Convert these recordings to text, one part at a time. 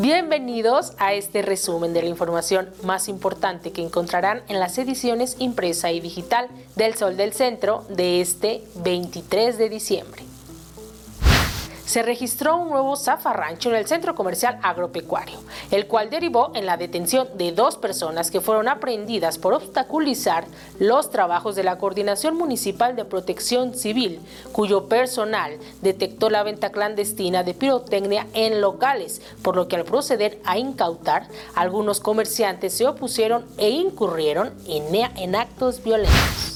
Bienvenidos a este resumen de la información más importante que encontrarán en las ediciones impresa y digital del Sol del Centro de este 23 de diciembre se registró un nuevo zafarrancho en el centro comercial agropecuario, el cual derivó en la detención de dos personas que fueron aprehendidas por obstaculizar los trabajos de la Coordinación Municipal de Protección Civil, cuyo personal detectó la venta clandestina de pirotecnia en locales, por lo que al proceder a incautar, algunos comerciantes se opusieron e incurrieron en, en actos violentos.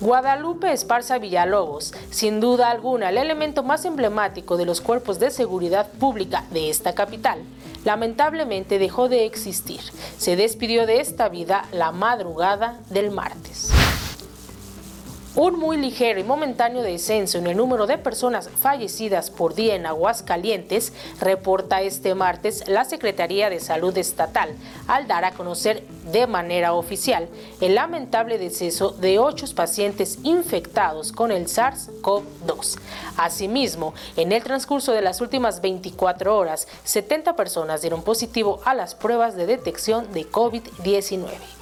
Guadalupe Esparza Villalobos, sin duda alguna el elemento más emblemático de los cuerpos de seguridad pública de esta capital, lamentablemente dejó de existir. Se despidió de esta vida la madrugada del martes. Un muy ligero y momentáneo descenso en el número de personas fallecidas por día en Aguascalientes reporta este martes la Secretaría de Salud Estatal al dar a conocer de manera oficial el lamentable deceso de ocho pacientes infectados con el SARS-CoV-2. Asimismo, en el transcurso de las últimas 24 horas, 70 personas dieron positivo a las pruebas de detección de COVID-19.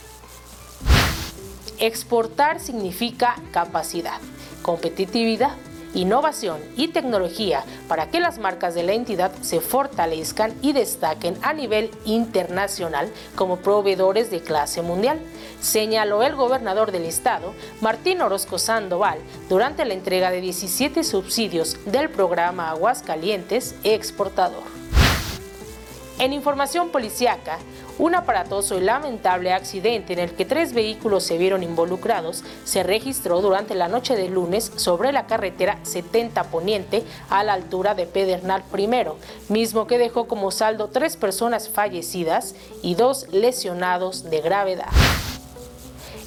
Exportar significa capacidad, competitividad, innovación y tecnología para que las marcas de la entidad se fortalezcan y destaquen a nivel internacional como proveedores de clase mundial, señaló el gobernador del estado, Martín Orozco Sandoval, durante la entrega de 17 subsidios del programa Aguascalientes Exportador. En información policiaca, un aparatoso y lamentable accidente en el que tres vehículos se vieron involucrados se registró durante la noche de lunes sobre la carretera 70 Poniente a la altura de Pedernal I, mismo que dejó como saldo tres personas fallecidas y dos lesionados de gravedad.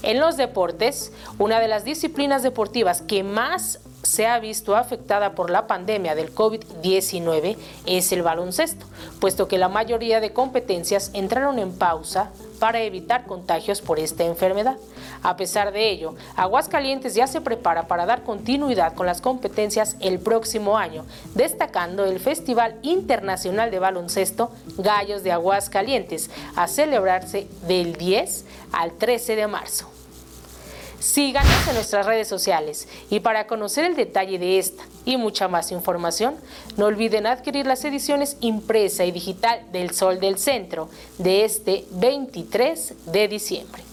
En los deportes, una de las disciplinas deportivas que más se ha visto afectada por la pandemia del COVID-19 es el baloncesto, puesto que la mayoría de competencias entraron en pausa para evitar contagios por esta enfermedad. A pesar de ello, Aguascalientes ya se prepara para dar continuidad con las competencias el próximo año, destacando el Festival Internacional de Baloncesto Gallos de Aguascalientes, a celebrarse del 10 al 13 de marzo. Síganos en nuestras redes sociales y para conocer el detalle de esta y mucha más información, no olviden adquirir las ediciones impresa y digital del Sol del Centro de este 23 de diciembre.